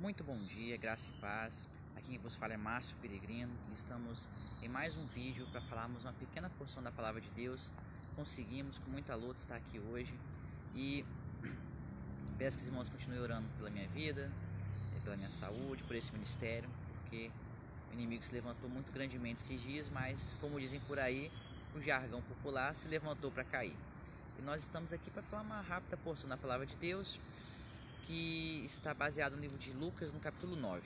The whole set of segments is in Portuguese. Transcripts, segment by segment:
Muito bom dia, graça e paz. Aqui quem vos fala é Márcio Peregrino e estamos em mais um vídeo para falarmos uma pequena porção da palavra de Deus. Conseguimos com muita luta estar aqui hoje e peço que os irmãos continuem orando pela minha vida, pela minha saúde, por esse ministério, porque o inimigo se levantou muito grandemente esses dias, mas como dizem por aí, o jargão popular se levantou para cair. E nós estamos aqui para falar uma rápida porção da palavra de Deus que está baseado no livro de Lucas, no capítulo 9.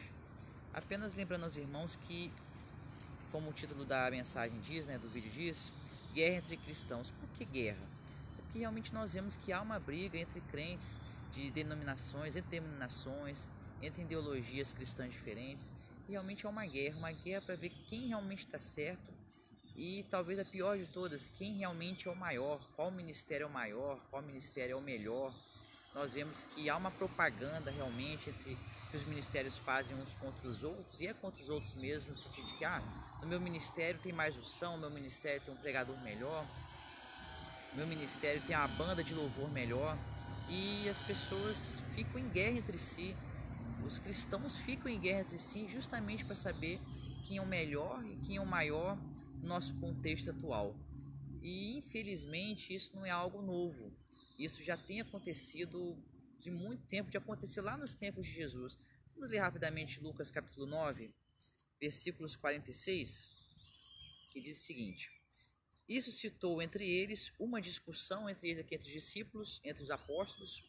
Apenas lembrando aos irmãos que, como o título da mensagem diz, né, do vídeo diz, guerra entre cristãos. Por que guerra? Porque realmente nós vemos que há uma briga entre crentes de denominações, entre denominações, entre ideologias cristãs diferentes. E realmente é uma guerra, uma guerra para ver quem realmente está certo e talvez a pior de todas, quem realmente é o maior, qual ministério é o maior, qual ministério é o melhor nós vemos que há uma propaganda realmente entre que os ministérios fazem uns contra os outros e é contra os outros mesmo no sentido de que ah, no meu ministério tem mais unção, meu ministério tem um pregador melhor, meu ministério tem uma banda de louvor melhor e as pessoas ficam em guerra entre si. Os cristãos ficam em guerra entre si justamente para saber quem é o melhor e quem é o maior no nosso contexto atual. E infelizmente isso não é algo novo. Isso já tem acontecido de muito tempo, já aconteceu lá nos tempos de Jesus. Vamos ler rapidamente Lucas capítulo 9, versículos 46, que diz o seguinte: Isso citou entre eles uma discussão entre eles aqui entre os discípulos, entre os apóstolos,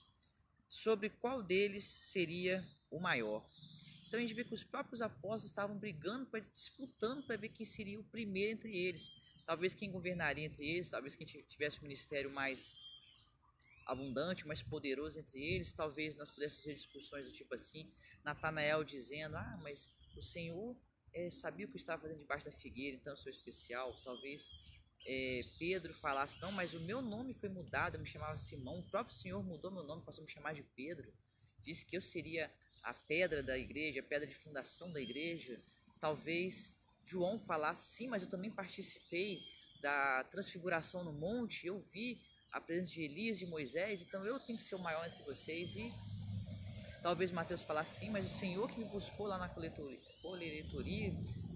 sobre qual deles seria o maior. Então a gente vê que os próprios apóstolos estavam brigando, disputando para ver quem seria o primeiro entre eles. Talvez quem governaria entre eles, talvez quem tivesse o ministério mais abundante, mais poderoso entre eles. Talvez nós pudéssemos ter discussões do tipo assim, Natanael dizendo, ah, mas o Senhor é, sabia o que estava fazendo debaixo da figueira, então eu sou especial. Talvez é, Pedro falasse, não, mas o meu nome foi mudado, eu me chamava Simão, o próprio Senhor mudou meu nome, passou a me chamar de Pedro. Disse que eu seria a pedra da igreja, a pedra de fundação da igreja. Talvez João falasse, sim, mas eu também participei da transfiguração no monte, eu vi a presença de Elias e Moisés, então eu tenho que ser o maior entre vocês. E talvez Mateus falasse sim, mas o Senhor que me buscou lá na coletoria,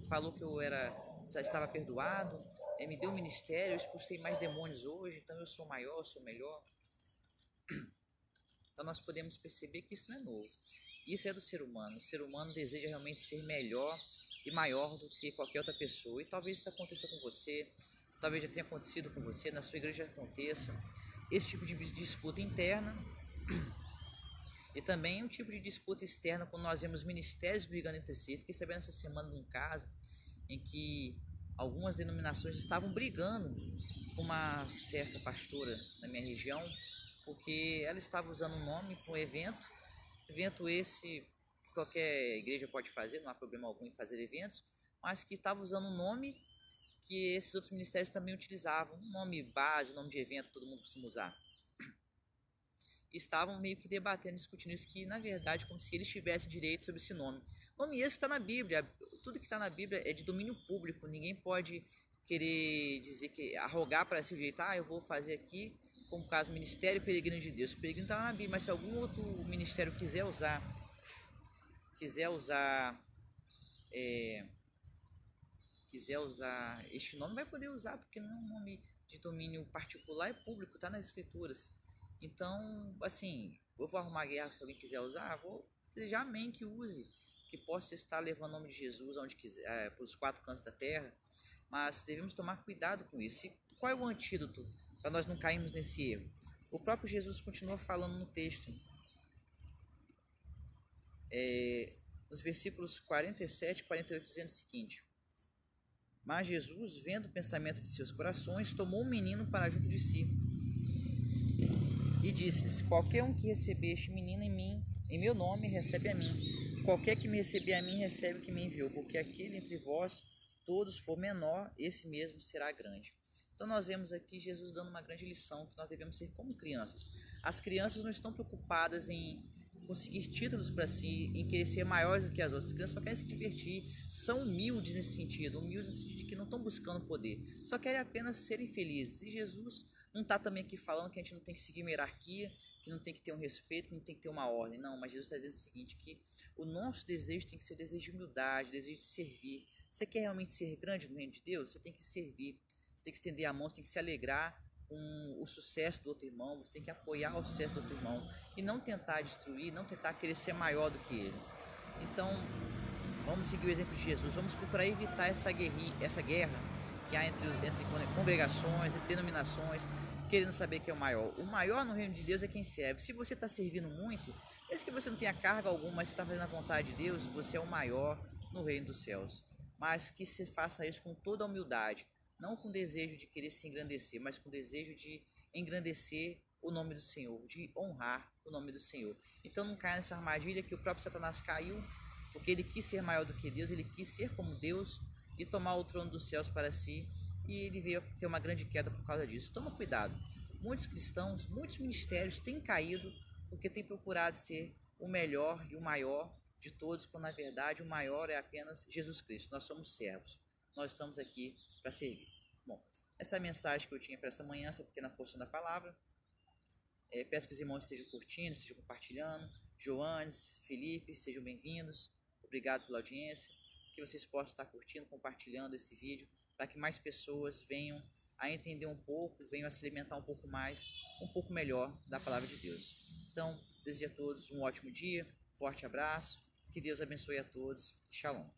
falou que eu era já estava perdoado, é, me deu ministério, eu expulsei mais demônios hoje, então eu sou maior, sou melhor. Então nós podemos perceber que isso não é novo. Isso é do ser humano. O ser humano deseja realmente ser melhor e maior do que qualquer outra pessoa. E talvez isso aconteça com você, talvez já tenha acontecido com você, na sua igreja aconteça, esse tipo de disputa interna e também um tipo de disputa externa quando nós vemos ministérios brigando entre si. Fiquei sabendo essa semana de um caso em que algumas denominações estavam brigando com uma certa pastora na minha região porque ela estava usando um nome para um evento, evento esse que qualquer igreja pode fazer, não há problema algum em fazer eventos, mas que estava usando um nome que esses outros ministérios também utilizavam, um nome base, um nome de evento que todo mundo costuma usar. E estavam meio que debatendo, discutindo isso, que na verdade, como se eles tivessem direito sobre esse nome. Nome esse está na Bíblia, tudo que está na Bíblia é de domínio público, ninguém pode querer dizer que arrogar para si o ah, eu vou fazer aqui, como caso Ministério Peregrino de Deus. O peregrino está na Bíblia, mas se algum outro ministério quiser usar, quiser usar é, quiser usar este nome, vai poder usar, porque não é um nome de domínio particular, é público, está nas escrituras. Então, assim, eu vou arrumar guerra se alguém quiser usar, vou desejar amém que use, que possa estar levando o nome de Jesus aonde quiser, é, para os quatro cantos da terra, mas devemos tomar cuidado com isso. E qual é o antídoto para nós não cairmos nesse erro? O próprio Jesus continua falando no texto, é, nos versículos 47 e 48, dizendo o seguinte: mas Jesus, vendo o pensamento de seus corações, tomou um menino para junto de si e disse-lhes: Qualquer um que receber este menino em mim, em meu nome, recebe a mim. Qualquer que me receber a mim, recebe o que me enviou, porque aquele entre vós todos for menor, esse mesmo será grande. Então nós vemos aqui Jesus dando uma grande lição que nós devemos ser como crianças. As crianças não estão preocupadas em conseguir títulos para si, em querer ser maiores do que as outras. As crianças só querem se divertir, são humildes nesse sentido, humildes no sentido de que não estão buscando poder, só querem apenas serem felizes. E Jesus Não está também aqui falando que a gente não tem que seguir uma hierarquia, que não tem que ter um respeito, que não tem que ter uma ordem. Não, mas Jesus está dizendo o seguinte, que o nosso desejo tem que ser o desejo de humildade, o desejo de servir. Você quer realmente ser grande no reino de Deus? Você tem que servir. Você tem que estender a mão, você tem que se alegrar com o sucesso do outro irmão, você tem que apoiar o sucesso do outro irmão e não tentar destruir, não tentar querer ser maior do que ele. Então, vamos seguir o exemplo de Jesus, vamos procurar evitar essa essa guerra que há entre, entre congregações, entre denominações, querendo saber quem é o maior. O maior no reino de Deus é quem serve. Se você está servindo muito, mesmo que você não tenha carga alguma, mas você está fazendo a vontade de Deus, você é o maior no reino dos céus. Mas que se faça isso com toda a humildade, não com desejo de querer se engrandecer, mas com desejo de engrandecer o nome do Senhor, de honrar o nome do Senhor. Então não caia nessa armadilha que o próprio Satanás caiu, porque ele quis ser maior do que Deus, ele quis ser como Deus e tomar o trono dos céus para si, e ele veio ter uma grande queda por causa disso. Toma cuidado. Muitos cristãos, muitos ministérios têm caído porque têm procurado ser o melhor e o maior de todos, quando na verdade o maior é apenas Jesus Cristo. Nós somos servos. Nós estamos aqui para servir. Bom, essa é a mensagem que eu tinha para esta manhã, essa pequena porção da palavra. É, peço que os irmãos estejam curtindo, estejam compartilhando. Joanes, Felipe, sejam bem-vindos. Obrigado pela audiência. Que vocês possam estar curtindo, compartilhando esse vídeo, para que mais pessoas venham a entender um pouco, venham a se alimentar um pouco mais, um pouco melhor da palavra de Deus. Então, desejo a todos um ótimo dia, forte abraço, que Deus abençoe a todos. Shalom.